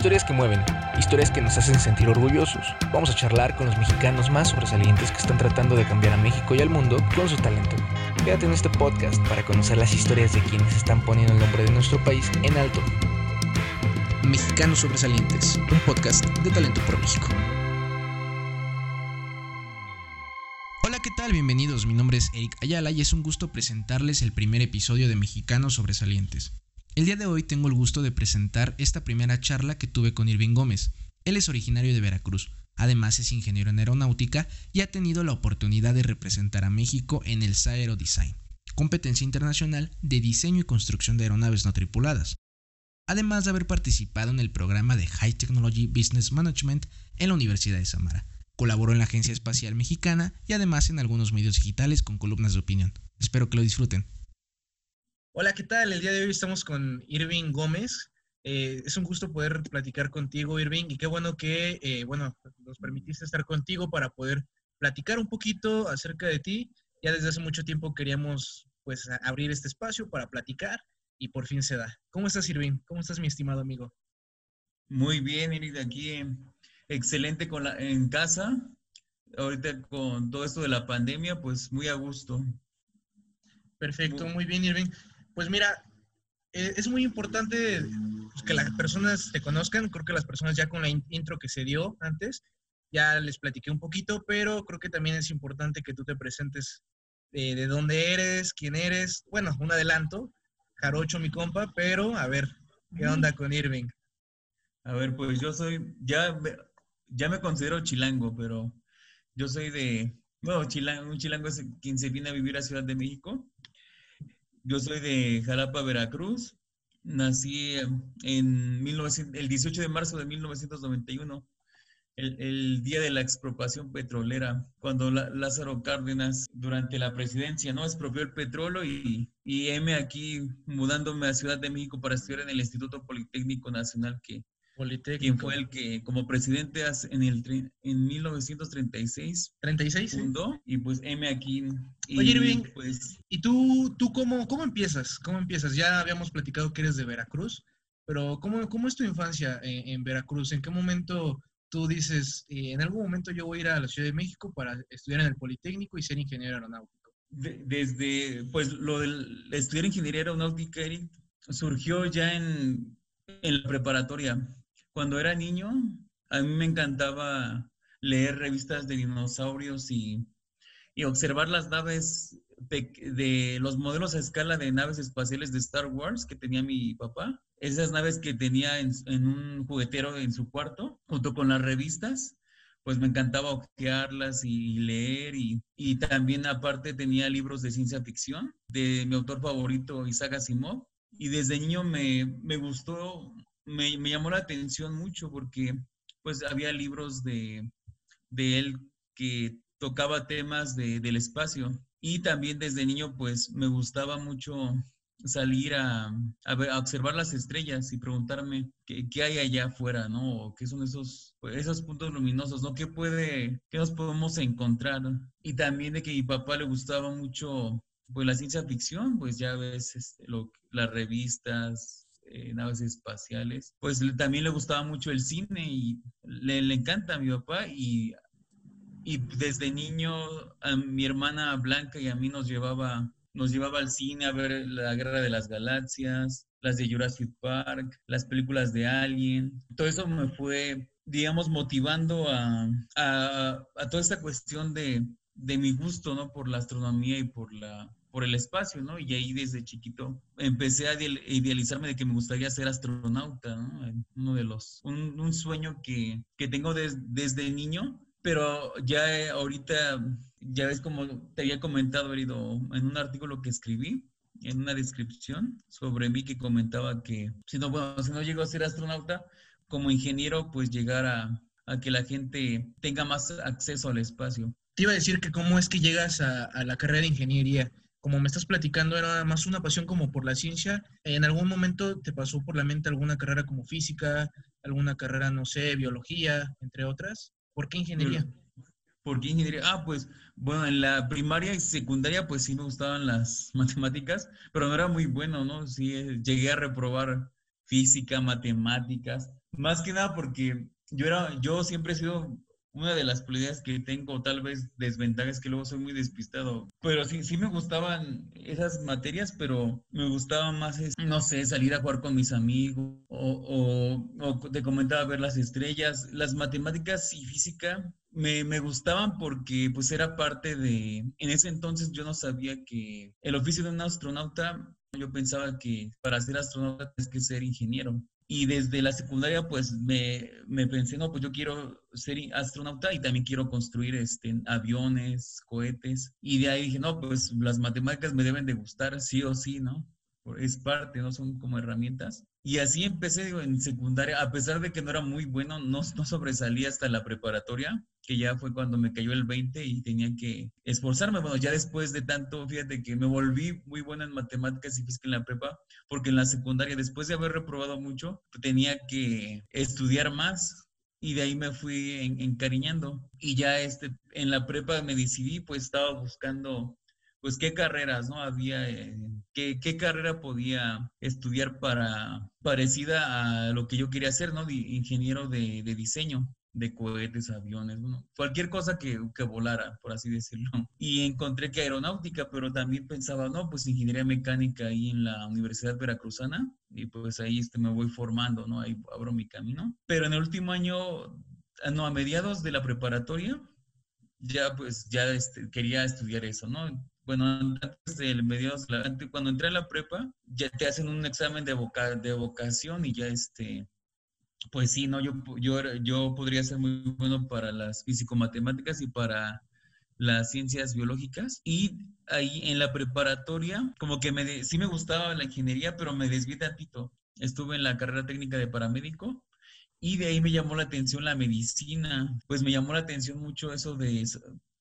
Historias que mueven, historias que nos hacen sentir orgullosos. Vamos a charlar con los mexicanos más sobresalientes que están tratando de cambiar a México y al mundo con su talento. Quédate en este podcast para conocer las historias de quienes están poniendo el nombre de nuestro país en alto. Mexicanos Sobresalientes, un podcast de Talento por México. Hola, ¿qué tal? Bienvenidos. Mi nombre es Eric Ayala y es un gusto presentarles el primer episodio de Mexicanos Sobresalientes. El día de hoy tengo el gusto de presentar esta primera charla que tuve con Irving Gómez. Él es originario de Veracruz, además es ingeniero en aeronáutica y ha tenido la oportunidad de representar a México en el Saero Design, competencia internacional de diseño y construcción de aeronaves no tripuladas, además de haber participado en el programa de High Technology Business Management en la Universidad de Samara. Colaboró en la Agencia Espacial Mexicana y además en algunos medios digitales con columnas de opinión. Espero que lo disfruten. Hola, ¿qué tal? El día de hoy estamos con Irving Gómez. Eh, es un gusto poder platicar contigo, Irving, y qué bueno que, eh, bueno, nos permitiste estar contigo para poder platicar un poquito acerca de ti. Ya desde hace mucho tiempo queríamos, pues, abrir este espacio para platicar y por fin se da. ¿Cómo estás, Irving? ¿Cómo estás, mi estimado amigo? Muy bien, Irving, aquí excelente con la, en casa. Ahorita con todo esto de la pandemia, pues muy a gusto. Perfecto, muy bien, Irving. Pues mira, eh, es muy importante pues, que las personas te conozcan. Creo que las personas ya con la intro que se dio antes, ya les platiqué un poquito, pero creo que también es importante que tú te presentes eh, de dónde eres, quién eres. Bueno, un adelanto, Jarocho, mi compa, pero a ver, ¿qué onda con Irving? A ver, pues yo soy, ya, ya me considero chilango, pero yo soy de, bueno, chilango, un chilango es quien se viene a vivir a Ciudad de México. Yo soy de Jalapa, Veracruz. Nací en el 18 de marzo de 1991, el, día de la expropiación petrolera, cuando Lázaro Cárdenas, durante la presidencia, ¿no? Expropió el petróleo y, y M aquí mudándome a Ciudad de México para estudiar en el Instituto Politécnico Nacional que, quien fue el que como presidente en, el, en 1936 ¿36? fundó y pues M aquí. Y, Oye Irving, pues, ¿y tú, tú cómo, cómo empiezas? ¿Cómo empiezas? Ya habíamos platicado que eres de Veracruz, pero ¿cómo, cómo es tu infancia en, Veracruz? ¿En qué momento tú dices, eh, en algún momento yo voy a ir a la Ciudad de México para estudiar en el Politécnico y ser ingeniero aeronáutico? desde, pues lo del estudiar ingeniería aeronáutica, surgió ya en, en la preparatoria cuando era niño, a mí me encantaba leer revistas de dinosaurios y, observar las naves de, los modelos a escala de naves espaciales de Star Wars que tenía mi papá. Esas naves que tenía en, un juguetero en su cuarto, junto con las revistas, pues me encantaba ojearlas y leer y, y, también aparte tenía libros de ciencia ficción de mi autor favorito Isaac Asimov y desde niño me, me gustó me, llamó la atención mucho porque pues había libros de, él que tocaba temas del espacio y también desde niño pues me gustaba mucho salir a, observar las estrellas y preguntarme qué, hay allá afuera, ¿no? O qué son esos, pues, esos puntos luminosos, ¿no? ¿Qué puede, qué nos podemos encontrar? Y también de que a mi papá le gustaba mucho, pues, la ciencia ficción, pues ya ves este, lo, las revistas, eh, naves espaciales, pues también le gustaba mucho el cine y le, encanta a mi papá y, y desde niño a mi hermana Blanca y a mí nos llevaba, nos llevaba al cine a ver la Guerra de las Galaxias, las de Jurassic Park, las películas de Alien. Todo eso me fue, digamos, motivando a, a, a toda esta cuestión de, de mi gusto, ¿no? Por la astronomía y por la, por el espacio, ¿no? Y ahí desde chiquito empecé a idealizarme de que me gustaría ser astronauta, ¿no? Uno de los, un, sueño que, tengo desde niño, pero ya ahorita, ya ves como te había comentado, herido, en un artículo que escribí, en una descripción sobre mí que comentaba que si no, bueno, si no llego a ser astronauta, como ingeniero, pues llegar a, que la gente tenga más acceso al espacio. Te iba a decir que cómo es que llegas a, a la carrera de ingeniería como me estás platicando, era más una pasión como por la ciencia. ¿En algún momento te pasó por la mente alguna carrera como física, alguna carrera, no sé, biología, entre otras? ¿Por qué ingeniería? ¿Por qué ingeniería? Ah, pues, bueno, en la primaria y secundaria, pues sí me gustaban las matemáticas, pero no era muy bueno, ¿no? Sí, eh, llegué a reprobar física, matemáticas, Más que nada porque yo era, yo siempre he sido una de las cualidades que tengo, tal vez desventajas, que luego soy muy despistado. Pero sí, sí me gustaban esas materias, pero me gustaba más, no sé, salir a jugar con mis amigos o, o, te comentaba ver las estrellas. Las matemáticas y física me, me, gustaban porque pues era parte de, en ese entonces yo no sabía que el oficio de un astronauta, yo pensaba que para ser astronauta tienes que ser ingeniero. Y desde la secundaria, pues me, me, pensé, no, pues yo quiero ser astronauta y también quiero construir este, aviones, cohetes. Y de ahí dije, no, pues las matemáticas me deben de gustar, sí o sí, ¿no? Es parte, ¿no? Son como herramientas. Y así empecé, en secundaria, a pesar de que no era muy bueno, no, no sobresalí hasta la preparatoria, que ya fue cuando me cayó el 20 y tenía que esforzarme. Bueno, ya después de tanto, fíjate que me volví muy buena en matemáticas y física en la prepa, porque en la secundaria, después de haber reprobado mucho, tenía que estudiar más y de ahí me fui encariñando. Y ya este, en la prepa me decidí, pues estaba buscando pues qué carreras, ¿no? Había, eh, qué, carrera podía estudiar para, parecida a lo que yo quería hacer, ¿no? ingeniero de, de, diseño de cohetes, aviones, cualquier cosa que, que, volara, por así decirlo. Y encontré que aeronáutica, pero también pensaba, no, pues ingeniería mecánica ahí en la Universidad Veracruzana, y pues ahí este, me voy formando, ¿no? Ahí abro mi camino. Pero en el último año, ah, no, a mediados de la preparatoria, ya pues ya este, quería estudiar eso, ¿no? Bueno, antes del medios, cuando entré a la prepa, ya te hacen un examen de, voca, de vocación y ya este, pues sí, no, yo, yo, yo podría ser muy bueno para las físico-matemáticas y para las ciencias biológicas. Y ahí en la preparatoria, como que me, sí me gustaba la ingeniería, pero me desvié tantito. Estuve en la carrera técnica de paramédico y de ahí me llamó la atención la medicina. Pues me llamó la atención mucho eso de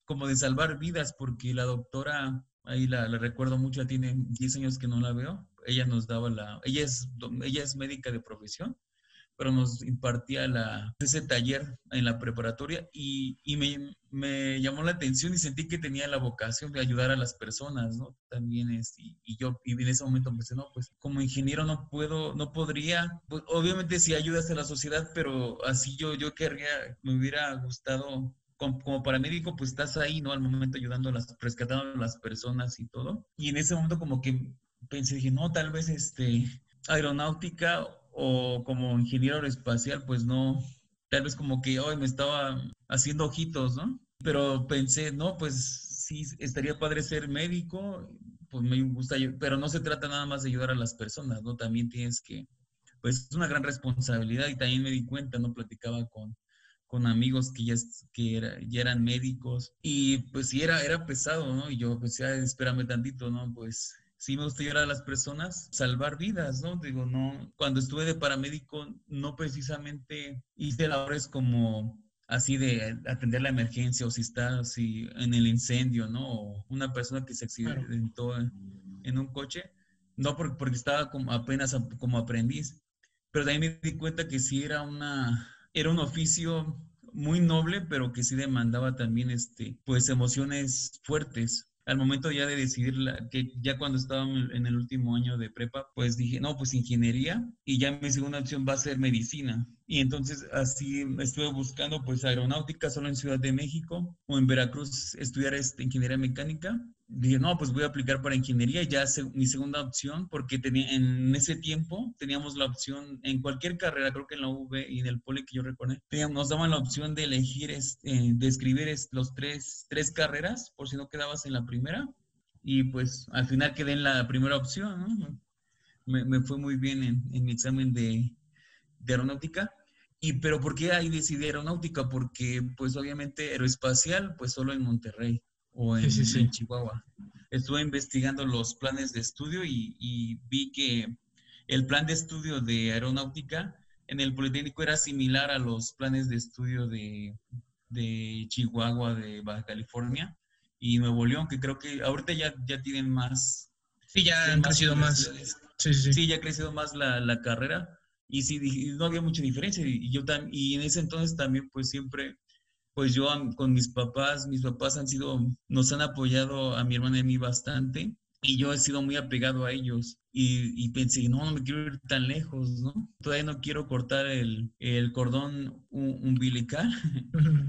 como de salvar vidas, porque la doctora, ahí la, recuerdo mucho, tiene 10 años que no la veo, ella nos daba la, ella es, ella es médica de profesión, pero nos impartía la, ese taller en la preparatoria y, y me, llamó la atención y sentí que tenía la vocación de ayudar a las personas, ¿no? También es, y, yo y en ese momento pensé, no, pues como ingeniero no puedo, no podría, pues, obviamente si ayudas a la sociedad, pero así yo, yo querría, me hubiera gustado como, paramédico, pues estás ahí, ¿no? Al momento ayudando a las, rescatando a las personas y todo. Y en ese momento como que pensé, dije, no, tal vez este, aeronáutica o como ingeniero espacial, pues no, tal vez como que hoy me estaba haciendo ojitos, ¿no? Pero pensé, no, pues sí, estaría padre ser médico, pues me gusta, pero no se trata nada más de ayudar a las personas, ¿no? También tienes que, pues es una gran responsabilidad y también me di cuenta, ¿no? Platicaba con, con amigos que ya, que ya eran médicos y pues sí era, era pesado, ¿no? Y yo pues ya espérame tantito, ¿no? Pues sí me gusta ayudar a las personas, salvar vidas, ¿no? Digo, no, cuando estuve de paramédico no precisamente hice labores como así de atender la emergencia o si está así en el incendio, ¿no? O una persona que se accidentó en, un coche, no porque, porque estaba como apenas como aprendiz, pero también me di cuenta que sí era una era un oficio muy noble, pero que sí demandaba también, este, pues, emociones fuertes. Al momento ya de decidir, que ya cuando estaba en el último año de prepa, pues dije, no, pues ingeniería y ya mi segunda opción va a ser medicina. Y entonces así estuve buscando pues aeronáutica solo en Ciudad de México o en Veracruz estudiar este, ingeniería mecánica dije, no, pues voy a aplicar para ingeniería, ya mi segunda opción, porque tenía, en ese tiempo teníamos la opción, en cualquier carrera, creo que en la UV y en el poli que yo recuerdo, nos daban la opción de elegir, este, de escribir los tres, tres carreras, por si no quedabas en la primera, y pues al final quedé en la primera opción, ¿no? Me, me fue muy bien en, en mi examen de, de aeronáutica. Y, pero ¿por qué ahí decidí aeronáutica? Porque, pues, obviamente, aeroespacial, pues, solo en Monterrey o en, Chihuahua. Estuve investigando los planes de estudio y, vi que el plan de estudio de aeronáutica en el Politécnico era similar a los planes de estudio de, Chihuahua, de Baja California y Nuevo León, que creo que ahorita ya, ya tienen más. Sí, ya han crecido más. Sí, sí, sí. ya ha crecido más la, carrera y sí, no había mucha diferencia. Y yo y en ese entonces también, pues siempre pues yo con mis papás, mis papás han sido, nos han apoyado a mi hermana y a mí bastante y yo he sido muy apegado a ellos. Y, pensé, no, no me quiero ir tan lejos, ¿no? Todavía no quiero cortar el, el cordón umbilical.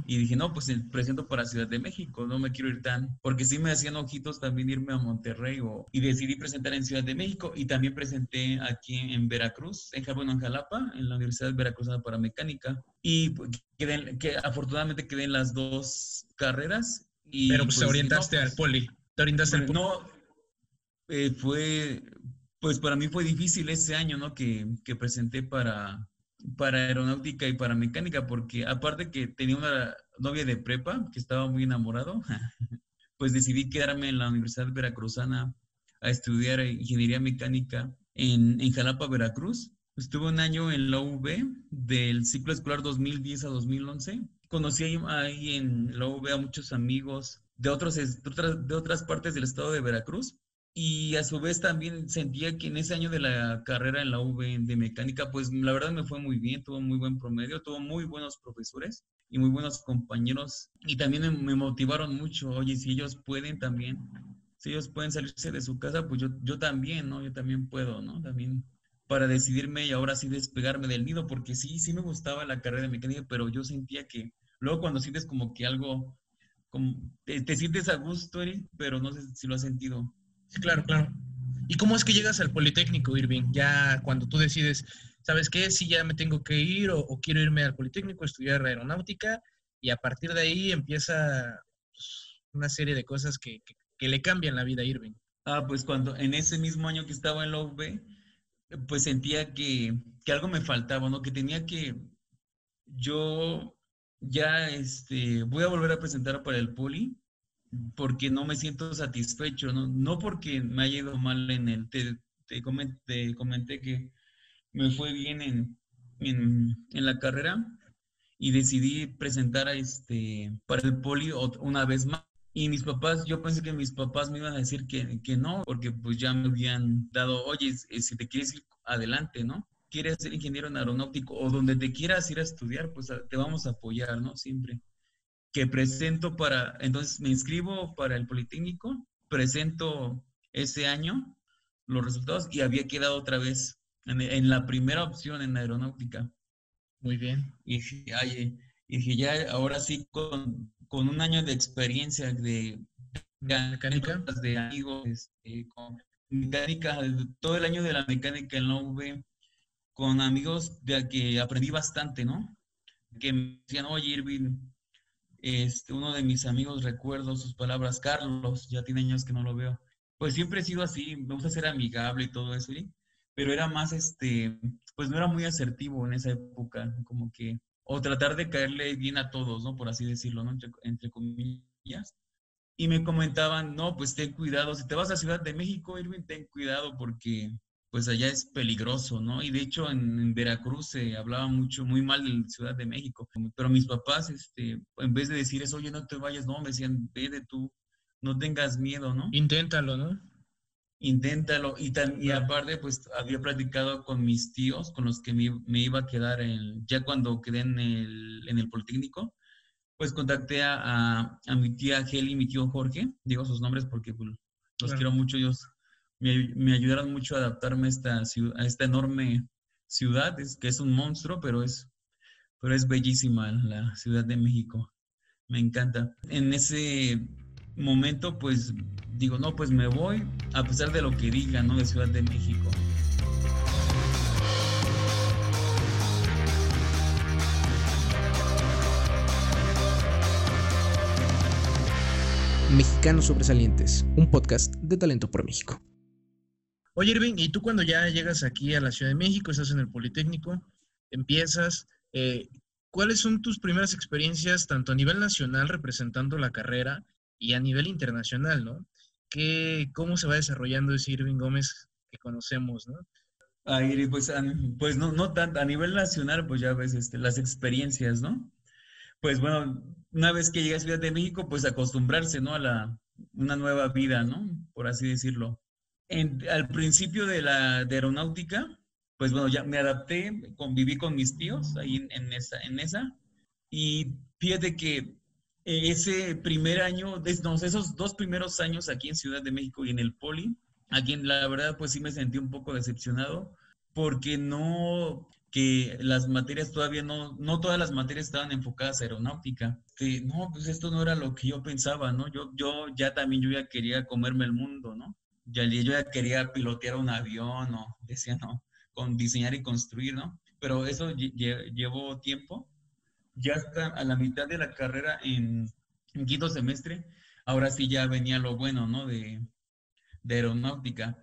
y dije, no, pues presento para Ciudad de México, no me quiero ir tan, porque sí me hacían ojitos también irme a Monterrey o, y decidí presentar en Ciudad de México y también presenté aquí en Veracruz, en bueno, en Jalapa, en la Universidad Veracruzana para Mecánica. Y pues, quedé, que afortunadamente quedé en las dos carreras. Y, Pero pues, te pues, orientaste al poli. Te orientaste al poli. No, eh, fue, pues para mí fue difícil ese año, ¿no? Que, que, presenté para, para aeronáutica y para mecánica, porque aparte que tenía una novia de prepa que estaba muy enamorado, pues decidí quedarme en la Universidad Veracruzana a estudiar ingeniería mecánica en, en Jalapa, Veracruz. Estuve un año en la UV del ciclo escolar 2010 a 2011. Conocí ahí, ahí en la UV a muchos amigos de, otros, de, otras, de otras partes del estado de Veracruz y a su vez también sentía que en ese año de la carrera en la V de mecánica, pues la verdad me fue muy bien, tuvo muy buen promedio, tuvo muy buenos profesores y muy buenos compañeros. Y también me, motivaron mucho, oye, si ellos pueden también, si ellos pueden salirse de su casa, pues yo, yo también, ¿no? Yo también puedo, ¿no? También para decidirme y ahora sí despegarme del nido, porque sí, sí me gustaba la carrera de mecánica, pero yo sentía que luego cuando sientes como que algo, como, te, te sientes a gusto, Eric, pero no sé si lo has sentido claro, claro. ¿Y cómo es que llegas al Politécnico, Irving? Ya cuando tú decides, ¿sabes qué? Si ya me tengo que ir o, quiero irme al Politécnico estudiar aeronáutica y a partir de ahí empieza pues, una serie de cosas que, le cambian la vida a Irving. Ah, pues cuando en ese mismo año que estaba en la UV, pues sentía que, que algo me faltaba, ¿no? Que tenía que, yo ya, este, voy a volver a presentar para el Poli, porque no me siento satisfecho, no, no porque me haya ido mal en el, te, te, comenté, que me fue bien en, en, la carrera y decidí presentar este, para el poli una vez más. Y mis papás, yo pensé que mis papás me iban a decir que, que no, porque pues ya me habían dado, oye, si te quieres ir adelante, ¿no? Quieres ser ingeniero en aeronáutico o donde te quieras ir a estudiar, pues te vamos a apoyar, ¿no? Siempre que presento para, entonces me inscribo para el Politécnico, presento ese año los resultados y había quedado otra vez en, la primera opción en aeronáutica. Muy bien. Y dije, dije ya ahora sí con, con, un año de experiencia de, mecánica, de amigos, este, con mecánica, todo el año de la mecánica en la UV, con amigos de que aprendí bastante, ¿no? Que me decían, oye, Irving, este, uno de mis amigos, recuerdo sus palabras, Carlos, ya tiene años que no lo veo. Pues siempre he sido así, me gusta ser amigable y todo eso, pero era más, este, pues no era muy asertivo en esa época, como que, o tratar de caerle bien a todos, ¿no? Por así decirlo, entre comillas. Y me comentaban, no, pues ten cuidado, si te vas a Ciudad de México, Irving, ten cuidado porque pues allá es peligroso, ¿no? Y de hecho en, Veracruz se hablaba mucho, muy mal de Ciudad de México, pero mis papás, este, en vez de decir eso, oye, no te vayas, no, me decían, vete tú, no tengas miedo, ¿no? Inténtalo, ¿no? Inténtalo. Y, tan, y aparte, pues había platicado con mis tíos, con los que me, iba a quedar, en, ya cuando quedé en el, en el Politécnico, pues contacté a, a, mi tía Geli y mi tío Jorge, digo sus nombres porque pues, los quiero mucho, ellos me, ayudaron mucho a adaptarme a esta, a esta enorme ciudad, es, que es un monstruo, pero es, pero es bellísima la Ciudad de México. Me encanta. En ese momento, pues digo, no, pues me voy, a pesar de lo que diga, ¿no? De Ciudad de México. Mexicanos Sobresalientes, un podcast de Talento por México. Oye, Irving, ¿y tú cuando ya llegas aquí a la Ciudad de México, estás en el Politécnico, empiezas, eh, ¿cuáles son tus primeras experiencias tanto a nivel nacional representando la carrera y a nivel internacional, ¿no? ¿Qué, ¿Cómo se va desarrollando ese Irving Gómez que conocemos, ¿no? Ay, pues, pues no, no tanto, a nivel nacional, pues ya ves este, las experiencias, ¿no? Pues bueno, una vez que llegas a Ciudad de México, pues acostumbrarse, ¿no? A la, una nueva vida, ¿no? Por así decirlo al principio de la aeronáutica, pues bueno, ya me adapté, conviví con mis tíos ahí en, esa, en esa. Y fíjate que ese primer año, esos dos primeros años aquí en Ciudad de México y en el Poli, aquí la verdad pues sí me sentí un poco decepcionado porque no, que las materias todavía no, no todas las materias estaban enfocadas a aeronáutica. no, pues esto no era lo que yo pensaba, ¿no? Yo, yo ya también yo ya quería comerme el mundo, ¿no? Ya, yo ya quería pilotear un avión o decía, no, con diseñar y construir, ¿no? Pero eso llevó tiempo. Ya hasta a la mitad de la carrera en, quinto semestre, ahora sí ya venía lo bueno, ¿no? De, de aeronáutica.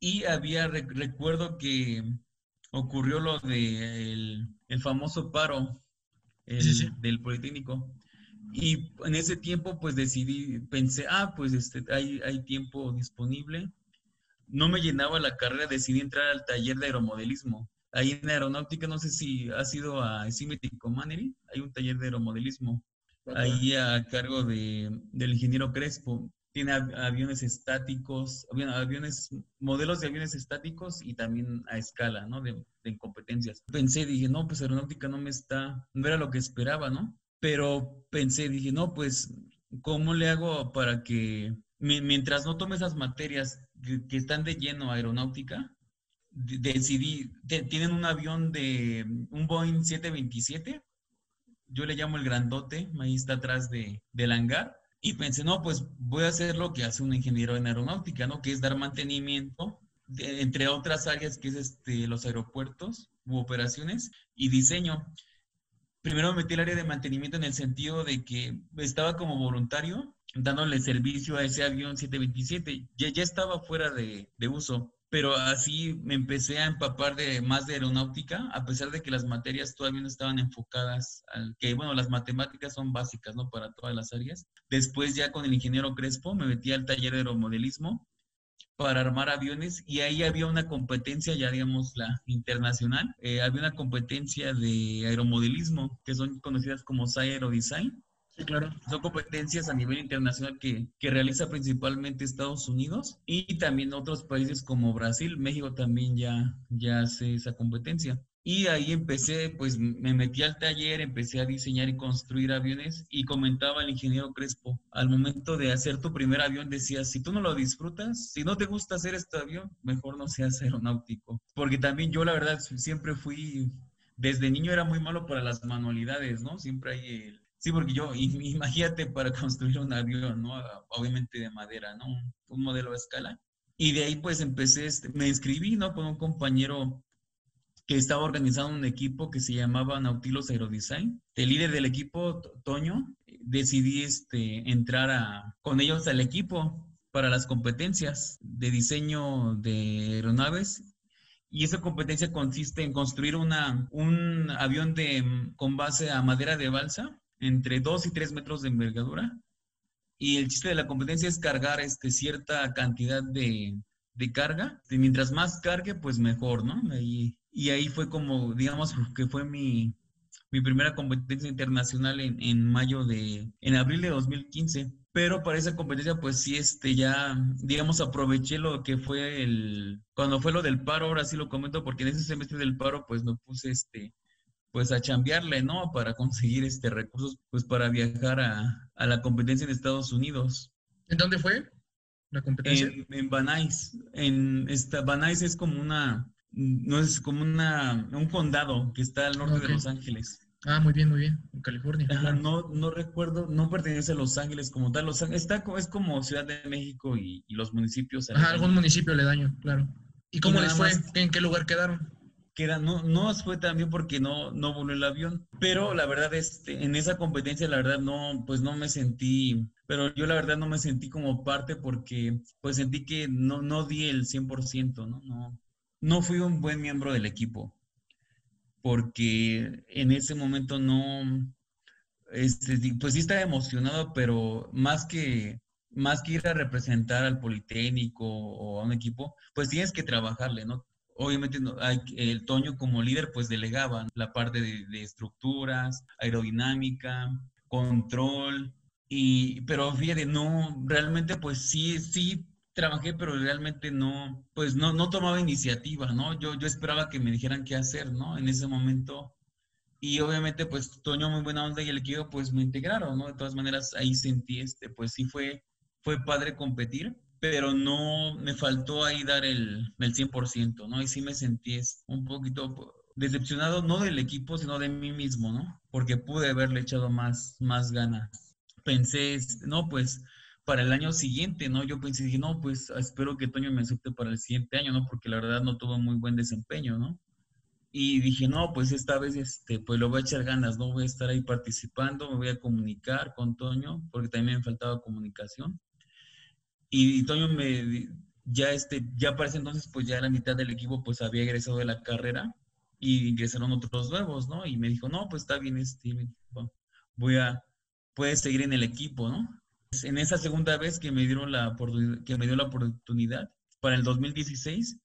Y había, recuerdo que ocurrió lo del de el famoso paro del Politécnico. Y en ese tiempo, pues decidí, pensé, ah, pues este, hay, hay tiempo disponible. No me llenaba la carrera, decidí entrar al taller de aeromodelismo. Ahí en aeronáutica, no sé si ha sido a Simity Comanery, hay un taller de aeromodelismo. Ahí a cargo de, del ingeniero Crespo tiene aviones estáticos, aviones, modelos de aviones estáticos y también a escala, ¿no? De, competencias. Pensé, dije, no, pues aeronáutica no me está, no era lo que esperaba, ¿no? Pero pensé, dije, no, pues, ¿cómo le hago para que, mientras no tome esas materias que, están de lleno aeronáutica, decidí, tienen un avión de un Boeing 727, yo le llamo el grandote, ahí está atrás de, del hangar, y pensé, no, pues voy a hacer lo que hace un ingeniero en aeronáutica, ¿no? Que es dar mantenimiento, entre otras áreas, que es este, los aeropuertos u operaciones y diseño. Primero me metí el área de mantenimiento en el sentido de que estaba como voluntario dándole servicio a ese avión 727. Ya, ya estaba fuera de, de uso pero así me empecé a empapar de más de aeronáutica, a pesar de que las materias todavía no estaban enfocadas al que, bueno, las matemáticas son básicas, ¿no? Para todas las áreas. Después ya con el ingeniero Crespo me metí al taller de aeromodelismo para armar aviones y ahí había una competencia, ya digamos la internacional, eh, había una competencia de aeromodelismo que son conocidas como SAI Aerodesign claro. Son competencias a nivel internacional que, que, realiza principalmente Estados Unidos y también otros países como Brasil. México también ya, ya hace esa competencia. Y ahí empecé, pues me metí al taller, empecé a diseñar y construir aviones y comentaba el ingeniero Crespo, al momento de hacer tu primer avión decía, si tú no lo disfrutas, si no te gusta hacer este avión, mejor no seas aeronáutico. Porque también yo la verdad siempre fui, desde niño era muy malo para las manualidades, ¿no? Siempre hay el, Sí, porque yo, imagínate para construir un avión, ¿no? Obviamente de madera, ¿no? Un modelo a escala. Y de ahí pues empecé, este, me inscribí, ¿no? Con un compañero que estaba organizando un equipo que se llamaba Nautilus Aerodesign. El líder del equipo, Toño, decidí este, entrar con ellos al equipo para las competencias de diseño de aeronaves y esa competencia consiste en construir un avión con base a madera de balsa entre 2 y 3 metros de envergadura. Y el chiste de la competencia es cargar este, cierta cantidad de, de carga. Y mientras más cargue, pues mejor, ¿no? Y, y ahí fue como, digamos, que fue mi, mi primera competencia internacional en, en, mayo de, en abril de 2015. Pero para esa competencia, pues sí, este, ya, digamos, aproveché lo que fue el, cuando fue lo del paro, ahora sí lo comento, porque en ese semestre del paro, pues me puse, este, pues a chambearle, ¿no? Para conseguir este recursos, pues para viajar a, a la competencia en Estados Unidos. ¿En dónde fue la competencia? En, en Banais. En esta, Banais es como una, no es como una, un condado que está al norte de Los Ángeles. Ah, muy bien, muy bien, en California. no, no recuerdo, no pertenece a Los Ángeles como tal. Los Ángeles, está, es como Ciudad de México y, y los municipios. Ajá, algún municipio le daño, claro. ¿Y cómo les fue? ¿En qué lugar quedaron? queda, no, no fue tan bien porque no, no voló el avión, pero la verdad, este, en esa competencia, la verdad, no, pues no me sentí, pero yo la verdad no me sentí como parte porque, pues sentí que no, no di el 100%, ¿no? No, no fui un buen miembro del equipo, porque en ese momento no, este, pues sí estaba emocionado, pero más que, más que ir a representar al Politécnico o a un equipo, pues tienes que trabajarle, ¿no? obviamente el Toño como líder pues delegaba la parte de, estructuras, aerodinámica, control, y, pero fíjate, no, realmente pues sí, sí trabajé, pero realmente no, pues no, no tomaba iniciativa, ¿no? Yo, yo esperaba que me dijeran qué hacer, ¿no? En ese momento, Y obviamente, pues Toño muy buena onda y el equipo pues me integraron, ¿no? De todas maneras, ahí sentí, este, pues sí fue, fue padre competir, pero no me faltó ahí dar el, el 100%, ¿no? Y sí me sentí un poquito decepcionado, no del equipo, sino de mí mismo, ¿no? Porque pude haberle echado más, más ganas. Pensé, no, pues para el año siguiente, ¿no? Yo pensé, dije, no, pues espero que Toño me acepte para el siguiente año, ¿no? Porque la verdad no tuvo muy buen desempeño, ¿no? Y dije, no, pues esta vez, este, pues lo voy a echar ganas, no voy a estar ahí participando, me voy a comunicar con Toño, porque también me faltaba comunicación. Y, Toño me, ya este, ya para ese entonces, pues ya la mitad del equipo, pues había egresado de la carrera y ingresaron otros nuevos, ¿no? Y me dijo, no, pues está bien, Steven, voy a, puedes seguir en el equipo, ¿no? En esa segunda vez que me dieron la que me dio la oportunidad, para el 2016,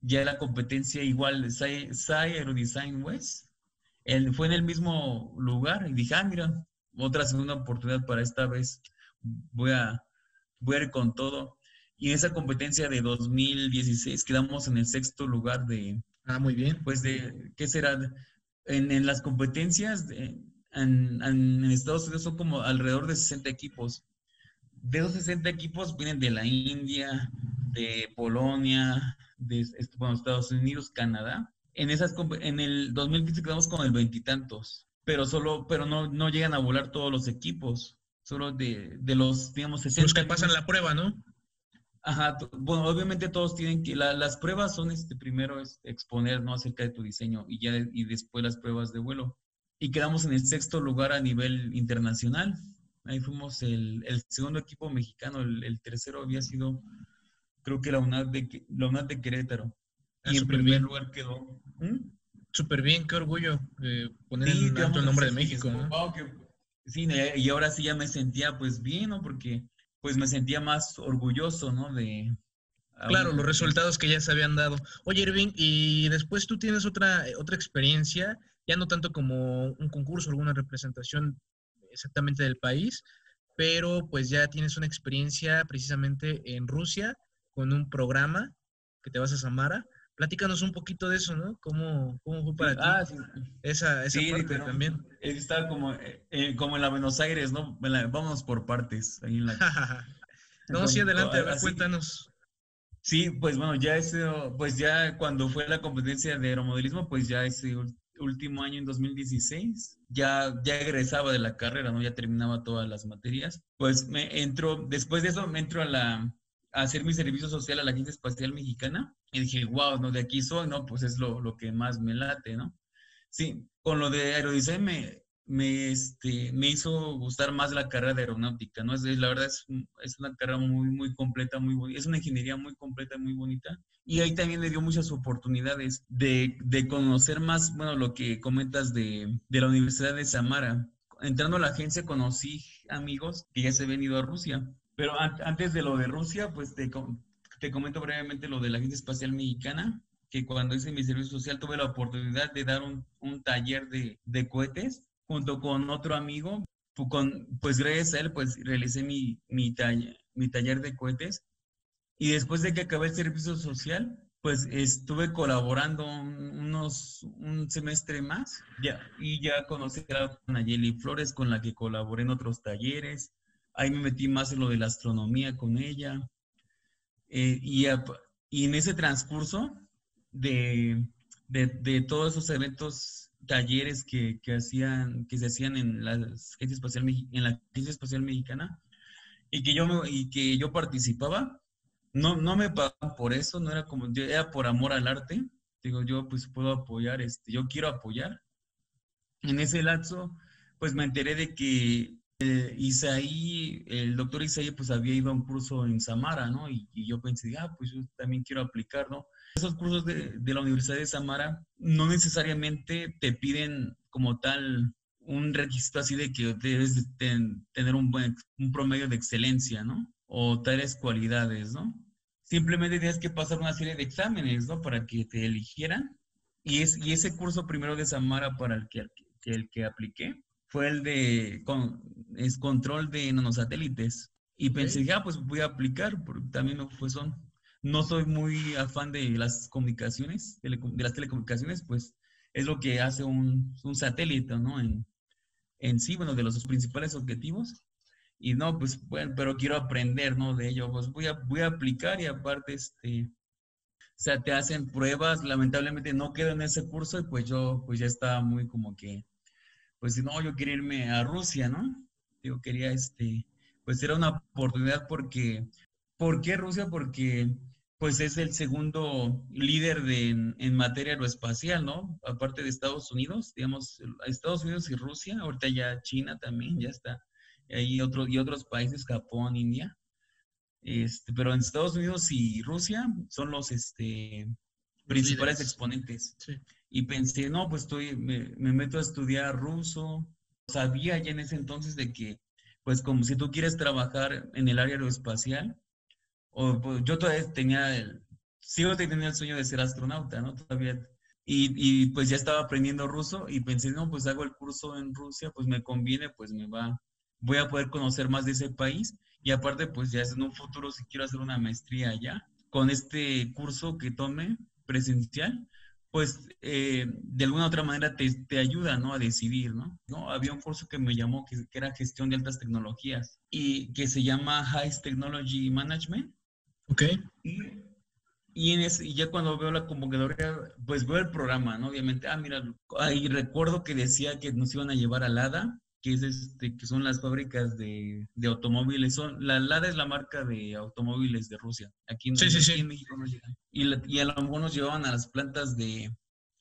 ya la competencia igual, SAI, Aerodesign West, él, fue en el mismo lugar y dije, ah, mira, otra segunda oportunidad para esta vez, voy a, voy a ir con todo. Y en esa competencia de 2016 quedamos en el sexto lugar de... Ah, muy bien. Pues de, ¿qué será? En, en las competencias en, en, Estados Unidos son como alrededor de 60 equipos. De esos 60 equipos vienen de la India, de Polonia, de Estados Unidos, Canadá. En, esas, en el 2015 quedamos con el veintitantos, pero solo, pero no, no llegan a volar todos los equipos, solo de, de los, digamos, 60. Los que pasan la prueba, ¿no? Ajá, bueno, obviamente todos tienen que, las pruebas son este, primero es exponer, ¿no? Acerca de tu diseño y ya, y después las pruebas de vuelo. Y quedamos en el sexto lugar a nivel internacional. Ahí fuimos el, el segundo equipo mexicano, el, el tercero había sido creo que la UNAD de, la UNAD de Querétaro. Ah, y en primer lugar quedó. ¿Mm? Súper bien, qué orgullo eh, poner en alto el nombre de México. ¿no? sí, y ahora sí ya me sentía pues bien, ¿no? Porque pues me sentía más orgulloso, ¿no? De... Claro, los resultados que ya se habían dado. Oye, Irving, y después tú tienes otra, otra experiencia, ya no tanto como un concurso, alguna representación exactamente del país, pero pues ya tienes una experiencia precisamente en Rusia con un programa que te vas a Samara. Platícanos un poquito de eso, ¿no? ¿Cómo, cómo fue para ti ah, sí. esa, esa parte también? Estaba como, eh, eh, como en la Buenos Aires, ¿no? Vamos por partes. Ahí en la... no, sí, adelante, a ver, cuéntanos. Sí, pues bueno, ya ese, pues ya cuando fue la competencia de aeromodelismo, pues ya ese último año, en 2016, ya, ya egresaba de la carrera, ¿no? Ya terminaba todas las materias. Pues me entró, después de eso me entro a la, hacer mi servicio social a la Agencia Espacial Mexicana y dije, wow, no, de aquí soy, ¿no? Pues es lo, lo que más me late, ¿no? Sí, con lo de aerodiseño me, me, este, me hizo gustar más la carrera de aeronáutica, ¿no? Es, la verdad es, es, una carrera muy, muy completa, muy es una ingeniería muy completa, muy bonita. Y ahí también me dio muchas oportunidades de, de conocer más, bueno, lo que comentas de, de la Universidad de Samara. Entrando a la agencia conocí amigos que ya se habían ido a Rusia pero antes de lo de Rusia, pues te, te comento brevemente lo de la Agencia Espacial Mexicana, que cuando hice mi servicio social tuve la oportunidad de dar un, un taller de, de, cohetes junto con otro amigo. Con, pues gracias a él, pues realicé mi, mi, taller, mi taller de cohetes. Y después de que acabé el servicio social, pues estuve colaborando unos, un semestre más ya, y ya conocí a Nayeli Flores con la que colaboré en otros talleres ahí me metí más en lo de la astronomía con ella. Eh, y, y, en ese transcurso de, de, de, todos esos eventos, talleres que, que, hacían, que se hacían en la, Agencia Espacial, en la Agencia Espacial Mexicana y que yo, y que yo participaba, no, no me pagaban por eso, no era como, era por amor al arte. Digo, yo pues puedo apoyar, este, yo quiero apoyar. En ese lapso, pues me enteré de que eh, Isaí, el doctor Isaí, pues había ido a un curso en Samara, ¿no? Y, yo pensé, ah, pues yo también quiero aplicar, ¿no? Esos cursos de, la Universidad de Samara no necesariamente te piden como tal un requisito así de que debes tener un buen un promedio de excelencia, ¿no? O tales cualidades, ¿no? Simplemente tienes que pasar una serie de exámenes, ¿no? Para que te eligieran. Y, es, y ese curso primero de Samara para el que, el que apliqué fue el de con, es control de nanosatélites. Y pensé, ya, ah, pues voy a aplicar, porque también no, pues son, no soy muy afán de las comunicaciones, de las telecomunicaciones, pues es lo que hace un, satélite, ¿no? En, en sí, bueno, de los principales objetivos. Y no, pues bueno, pero quiero aprender, ¿no? De ello, pues voy a, voy a aplicar y aparte, este, o sea, te hacen pruebas, lamentablemente no quedo en ese curso y pues yo, pues ya estaba muy como que, pues no, yo quería irme a Rusia, ¿no? Yo quería, este, pues era una oportunidad porque, ¿por qué Rusia? Porque pues es el segundo líder de, en, materia aeroespacial, ¿no? Aparte de Estados Unidos, digamos, Estados Unidos y Rusia, ahorita ya China también, ya está, ahí otro, y otros países, Japón, India, este, pero en Estados Unidos y Rusia son los este, principales exponentes. Y pensé, no, pues estoy, me, meto a estudiar ruso. Sabía ya en ese entonces de que, pues como si tú quieres trabajar en el área aeroespacial, o pues, yo todavía tenía el, sigo teniendo el sueño de ser astronauta, ¿no? Todavía. Y, y, pues ya estaba aprendiendo ruso y pensé, no, pues hago el curso en Rusia, pues me conviene, pues me va, voy a poder conocer más de ese país y aparte, pues ya en un futuro si quiero hacer una maestría allá, con este curso que tome presencial, pues eh, de alguna otra manera te, te, ayuda, ¿no? A decidir, ¿no? ¿no? Había un curso que me llamó que, que, era gestión de altas tecnologías y que se llama High Technology Management. Ok. Y, y, en ese, y ya cuando veo la convocatoria, pues veo el programa, ¿no? Obviamente, ah, mira, ahí recuerdo que decía que nos iban a llevar al ADA que, es este, que son las fábricas de, de, automóviles. Son, la Lada es la marca de automóviles de Rusia. Aquí, en, en México no llegan. Y, y, a lo mejor nos llevaban a las plantas de,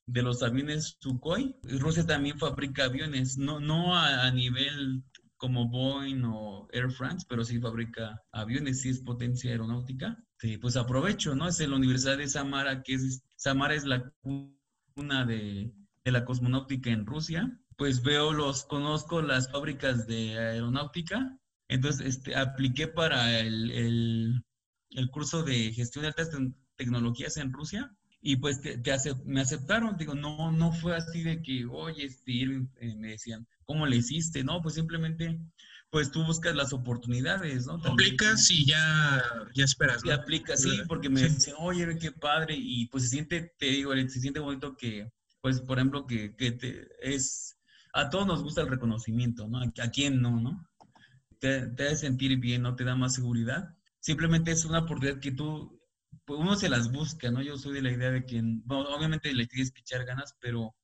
de los aviones Sukhoi. Rusia también fabrica aviones, no, no a, nivel como Boeing o Air France, pero sí fabrica aviones, sí es potencia aeronáutica. Sí, pues aprovecho, ¿no? Es la Universidad de Samara, que es, Samara es la cuna de, de la cosmonáutica en Rusia pues veo los, conozco las fábricas de aeronáutica, entonces este, apliqué para el, el, curso de gestión de altas tecnologías en Rusia y pues te, me aceptaron, digo, no, no fue así de que, oye, este, eh, me decían, ¿cómo le hiciste? No, pues simplemente, pues tú buscas las oportunidades, ¿no? Aplicas y ya, ya esperas, ¿no? Y aplicas, sí, porque me dicen, oye, qué padre, y pues se siente, te digo, se siente bonito que, pues, por ejemplo, que, que te, es a todos nos gusta el reconocimiento, ¿no? ¿A, quién no, no? Te, te hace sentir bien, ¿no? Te da más seguridad. Simplemente es una oportunidad que tú, pues uno se las busca, ¿no? Yo soy de la idea de que, obviamente le tienes que echar ganas, pero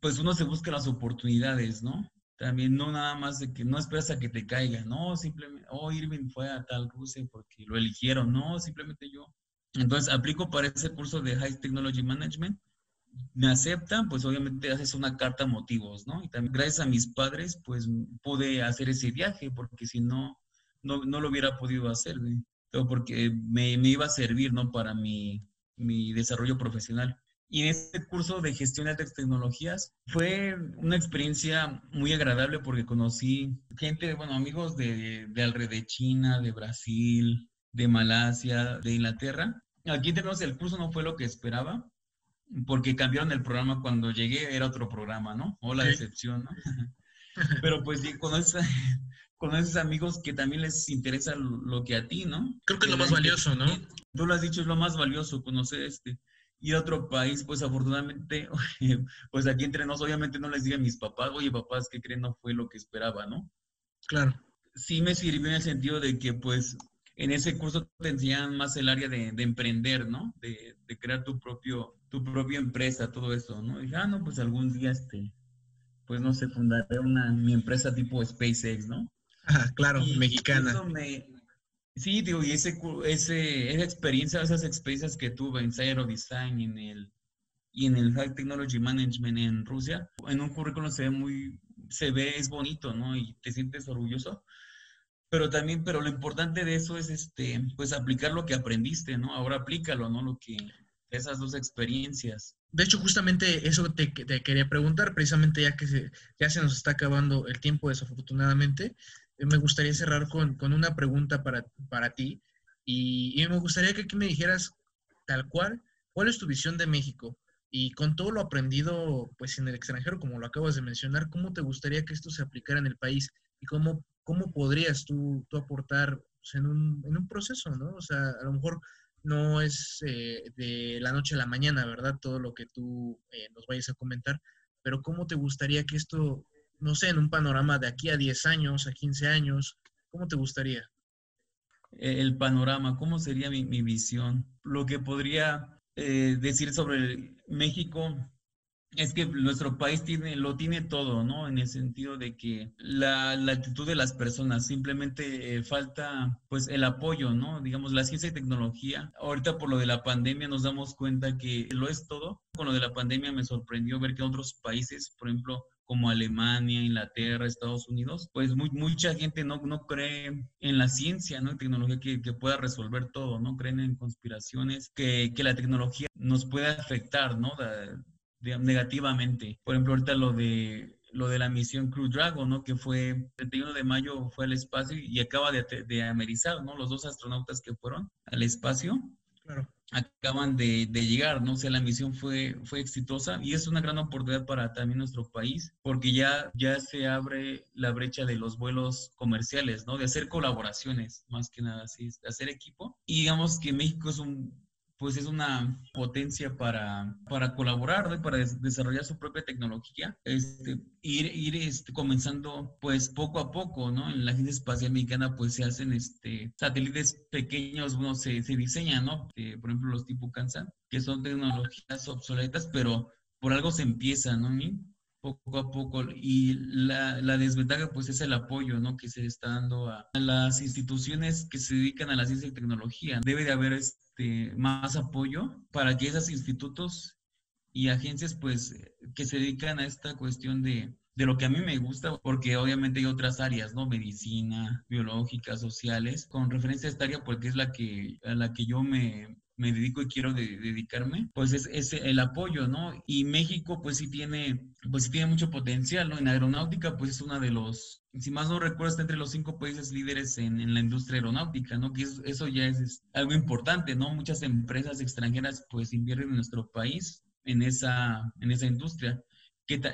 pues uno se busca las oportunidades, ¿no? También no nada más de que no esperas a que te caiga, no, simplemente, oh, Irving fue a tal Rusia porque lo eligieron, no, simplemente yo. Entonces aplico para ese curso de High Technology Management me aceptan, pues obviamente haces una carta motivos, ¿no? Y también gracias a mis padres, pues pude hacer ese viaje, porque si no, no, no lo hubiera podido hacer, ¿sí? Porque me, me, iba a servir, ¿no? Para mi, mi desarrollo profesional. Y en este curso de gestión de altas tecnologías fue una experiencia muy agradable porque conocí gente, bueno, amigos de, de alrededor de China, de Brasil, de Malasia, de Inglaterra. Aquí tenemos el curso no fue lo que esperaba, porque cambiaron el programa cuando llegué, era otro programa, ¿no? O la decepción, ¿no? Pero pues sí, conoces, esos amigos que también les interesa lo, que a ti, ¿no? Creo que es lo más valioso, ¿no? Tú lo has dicho, es lo más valioso, conocer este. Y otro país, pues afortunadamente, pues aquí entre nos, obviamente no les diga a mis papás, oye papás, ¿qué creen? No fue lo que esperaba, ¿no? Claro. Sí me sirvió en el sentido de que, pues, en ese curso te enseñan más el área de, emprender, ¿no? De, de, crear tu propio, tu propia empresa, todo eso, ¿no? Y dije, ah, no, pues algún día, este, pues no sé, fundaré una, mi empresa tipo SpaceX, ¿no? Ajá, claro, mexicana. sí, digo, y ese, ese, esa experiencia, esas experiencias que tuve en Zero Design en el, y en el High Technology Management en Rusia, en un currículum se ve muy, se ve, es bonito, ¿no? Y te sientes orgulloso. Pero también, pero lo importante de eso es, este, pues aplicar lo que aprendiste, ¿no? Ahora aplícalo, ¿no? Lo que, esas dos experiencias. De hecho, justamente eso te, te quería preguntar, precisamente ya que se, ya se nos está acabando el tiempo desafortunadamente, me gustaría cerrar con, con una pregunta para, para ti y, y, me gustaría que aquí me dijeras tal cual, ¿cuál es tu visión de México? Y con todo lo aprendido pues en el extranjero, como lo acabas de mencionar, ¿cómo te gustaría que esto se aplicara en el país? ¿Y cómo, cómo podrías tú, tú aportar pues, en, un, en un proceso, ¿no? O sea, a lo mejor no es eh, de la noche a la mañana, ¿verdad? Todo lo que tú eh, nos vayas a comentar, pero ¿cómo te gustaría que esto, no sé, en un panorama de aquí a 10 años, a 15 años, ¿cómo te gustaría? El panorama, ¿cómo sería mi, mi visión? Lo que podría eh, decir sobre México es que nuestro país tiene, lo tiene todo, ¿no? En el sentido de que la, la actitud de las personas, simplemente eh, falta pues el apoyo, ¿no? Digamos, la ciencia y tecnología. Ahorita por lo de la pandemia nos damos cuenta que lo es todo. Con lo de la pandemia me sorprendió ver que otros países, por ejemplo, como Alemania, Inglaterra, Estados Unidos, pues mucha gente no, no cree en la ciencia, ¿no? Tecnología que, que pueda resolver todo, ¿no? Creen en conspiraciones, que, que la tecnología nos puede afectar, ¿no? negativamente. Por ejemplo, ahorita lo de lo de la misión Crew Dragon, ¿no? Que fue el 31 de mayo fue al espacio y acaba de, de amerizar, ¿no? Los dos astronautas que fueron al espacio. Claro. Acaban de, de, llegar, ¿no? O sea, la misión fue, fue exitosa y es una gran oportunidad para también nuestro país, porque ya, ya se abre la brecha de los vuelos comerciales, ¿no? De hacer colaboraciones, más que nada, sí, de hacer equipo. Y digamos que México es un pues es una potencia para, para colaborar, para desarrollar su propia tecnología, este, ir, ir este, comenzando pues poco a poco, ¿no? En la Agencia Espacial Mexicana pues se hacen este, satélites pequeños, bueno, se, se diseñan, ¿no? Por ejemplo, los tipo Kansan, que son tecnologías obsoletas, pero por algo se empieza, ¿no? Poco a poco y la, desventaja pues es el apoyo ¿no? que se está dando a, las instituciones que se dedican a la ciencia y tecnología. Debe de haber este, más apoyo para que esos institutos y agencias pues que se dedican a esta cuestión de, de lo que a mí me gusta, porque obviamente hay otras áreas, ¿no? Medicina, biológica, sociales, con referencia a esta área porque es la que, a la que yo me, me dedico y quiero dedicarme, pues es, es, el apoyo, ¿no? Y México pues sí tiene, pues sí tiene mucho potencial, ¿no? En aeronáutica pues es una de los, si más no recuerdo, está entre los cinco países líderes en, la industria aeronáutica, ¿no? Que eso ya es, es, algo importante, ¿no? Muchas empresas extranjeras pues invierten en nuestro país en esa, en esa industria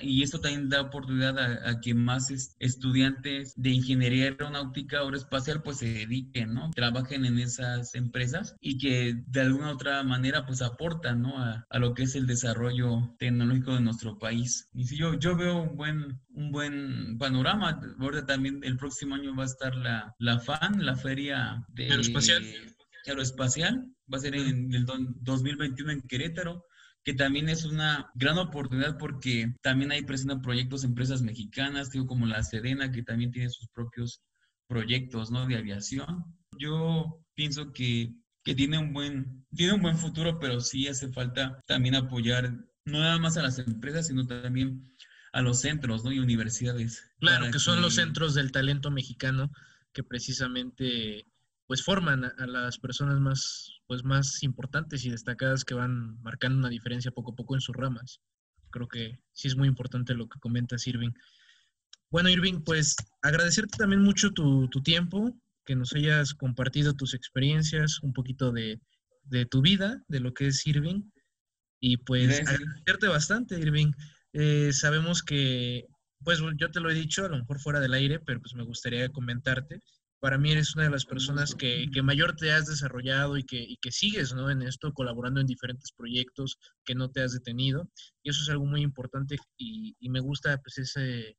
y esto también da oportunidad a, que más estudiantes de ingeniería aeronáutica o aeroespacial pues se dediquen, ¿no? Trabajen en esas empresas y que de alguna otra manera pues aportan, ¿no? A, lo que es el desarrollo tecnológico de nuestro país. Y si yo, yo veo un buen, un buen panorama, ahora también el próximo año va a estar la, la FAN, la feria de aeroespacial. aeroespacial, va a ser en el 2021 en Querétaro que también es una gran oportunidad porque también hay presentan proyectos empresas mexicanas, digo, como la Sedena, que también tiene sus propios proyectos, ¿no? De aviación. Yo pienso que, que tiene, un buen, tiene un buen futuro, pero sí hace falta también apoyar no nada más a las empresas, sino también a los centros, ¿no? Y universidades. Claro, que son los centros del talento mexicano que precisamente pues forman a, las personas más, pues más importantes y destacadas que van marcando una diferencia poco a poco en sus ramas. Creo que sí es muy importante lo que comentas, Irving. Bueno, Irving, pues agradecerte también mucho tu, tu tiempo, que nos hayas compartido tus experiencias, un poquito de, de tu vida, de lo que es Irving. Y pues agradecerte bastante, Irving. Eh, sabemos que, pues yo te lo he dicho, a lo mejor fuera del aire, pero pues me gustaría comentarte para mí eres una de las personas que, que mayor te has desarrollado y que, que sigues ¿no? en esto, colaborando en diferentes proyectos, que no te has detenido. Y eso es algo muy importante y, y me gusta pues, ese,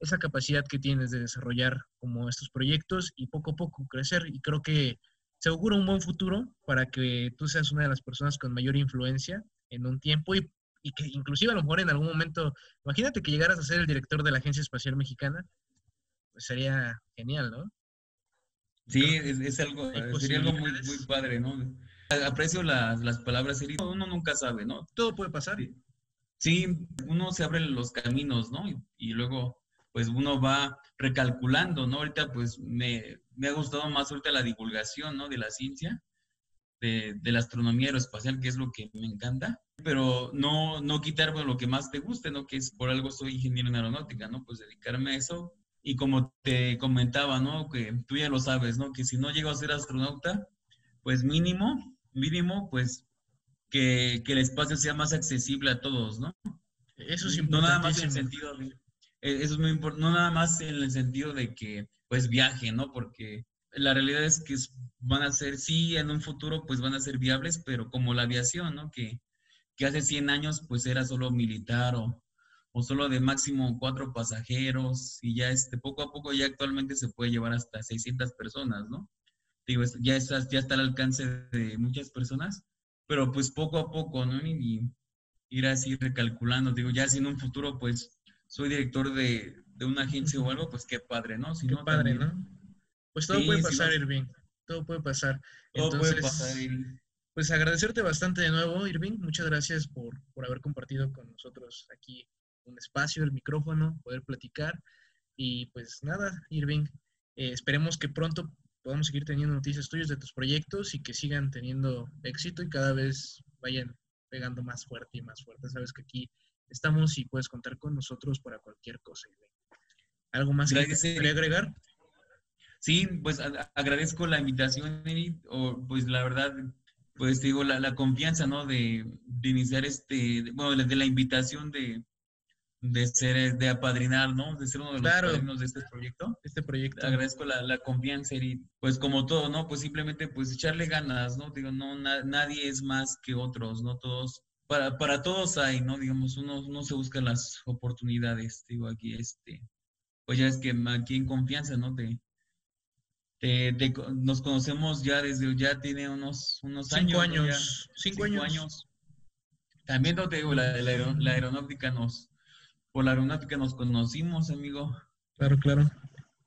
esa capacidad que tienes de desarrollar como estos proyectos y poco a poco crecer. Y creo que se augura un buen futuro para que tú seas una de las personas con mayor influencia en un tiempo y, y que inclusive a lo mejor en algún momento, imagínate que llegaras a ser el director de la Agencia Espacial Mexicana, pues sería genial, ¿no? Sí, es, algo, sería algo muy, muy padre, ¿no? Aprecio las, las palabras, uno nunca sabe, ¿no? Todo puede pasar. Sí, uno se abre los caminos, ¿no? Y, luego, pues uno va recalculando, ¿no? Ahorita, pues me, me, ha gustado más ahorita la divulgación, ¿no? De la ciencia, de, de, la astronomía aeroespacial, que es lo que me encanta, pero no, no quitarme lo que más te guste, ¿no? Que es por algo soy ingeniero en aeronáutica, ¿no? Pues dedicarme a eso y como te comentaba, ¿no? Que tú ya lo sabes, ¿no? Que si no llego a ser astronauta, pues mínimo, mínimo, pues que, que el espacio sea más accesible a todos, ¿no? Eso es importante. No nada más en el sentido de, eh, eso es muy importante, no nada más en el sentido de que, pues viaje, ¿no? Porque la realidad es que van a ser, sí, en un futuro pues van a ser viables, pero como la aviación, ¿no? Que, que hace 100 años pues era solo militar o, o solo de máximo cuatro pasajeros y ya este, poco a poco ya actualmente se puede llevar hasta 600 personas, ¿no? Digo, ya, está, ya está al alcance de muchas personas, pero pues poco a poco, ¿no? Y, ir así recalculando, digo, ya si en un futuro pues soy director de, de una agencia o algo, pues qué padre, ¿no? Si qué padre, ¿no? Pues todo puede pasar, Irving. Todo puede pasar. Todo puede pasar, Pues agradecerte bastante de nuevo, Irving. Muchas gracias por, por haber compartido con nosotros aquí un espacio, el micrófono, poder platicar. Y pues nada, Irving, eh, esperemos que pronto podamos seguir teniendo noticias tuyas de tus proyectos y que sigan teniendo éxito y cada vez vayan pegando más fuerte y más fuerte. Sabes que aquí estamos y puedes contar con nosotros para cualquier cosa. ¿Algo más que quería agregar? Sí, pues agradezco la invitación, Edith, o pues la verdad, pues digo, la, la confianza, ¿no? De, de, iniciar este, bueno, de la invitación de, de ser, de apadrinar, ¿no? De ser uno de los padrinos de este proyecto. Este proyecto. Agradezco la, la, confianza y pues como todo, ¿no? Pues simplemente pues echarle ganas, ¿no? Digo, no, nadie es más que otros, ¿no? Todos, para, para todos hay, ¿no? Digamos, uno, uno se busca las oportunidades, digo, aquí, este, pues ya es que aquí en confianza, ¿no? Te, nos conocemos ya desde, ya tiene unos, unos cinco años. cinco, años. También, no te digo, la, la, aeronáutica nos, por la aeronáutica nos conocimos, amigo. Claro, claro.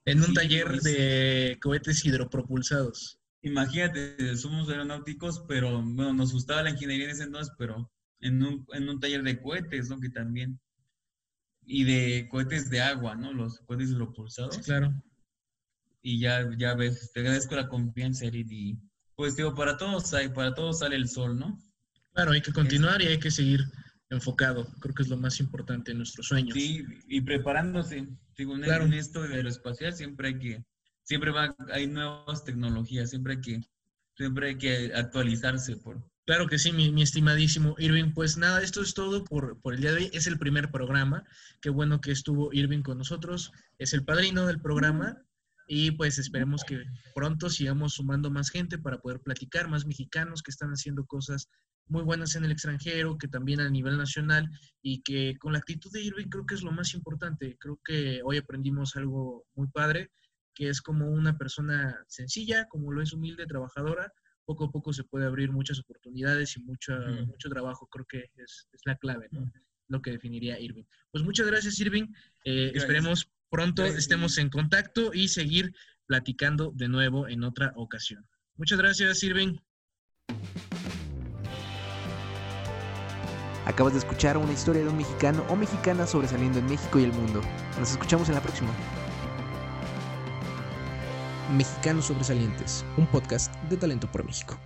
En un taller pues. de cohetes hidropropulsados. Imagínate, somos aeronáuticos, pero bueno, nos gustaba la ingeniería en ese entonces, pero en un, en un taller de cohetes, ¿no? Que también. Y de cohetes de agua, ¿no? Los cohetes hidropulsados. claro y ya, ya ves, te agradezco la confianza, Erid, y pues digo, para todos hay, para todos sale el sol, ¿no? Claro, hay que continuar y hay que seguir enfocado, creo que es lo más importante en nuestros sueños. Sí, y preparándose, digo, en esto de aeroespacial siempre hay que, siempre va, hay nuevas tecnologías, siempre hay que, siempre hay que actualizarse por, Claro que sí, mi, estimadísimo Irving. Pues nada, esto es todo por, por, el día de hoy. Es el primer programa. Qué bueno que estuvo Irving con nosotros. Es el padrino del programa. Y pues esperemos que pronto sigamos sumando más gente para poder platicar, más mexicanos que están haciendo cosas muy buenas en el extranjero, que también a nivel nacional, y que con la actitud de Irving creo que es lo más importante. Creo que hoy aprendimos algo muy padre, que es como una persona sencilla, como lo es humilde, trabajadora, poco a poco se puede abrir muchas oportunidades y mucho, mucho trabajo. Creo que es, la clave, ¿no? Lo que definiría Irving. Pues muchas gracias, Irving. Eh, esperemos pronto estemos en contacto y seguir platicando de nuevo en otra ocasión. Muchas gracias, Irving. Acabas de escuchar una historia de un mexicano o mexicana sobresaliendo en México y el mundo. Nos escuchamos en la próxima. Mexicanos Sobresalientes, un podcast de Talento por México.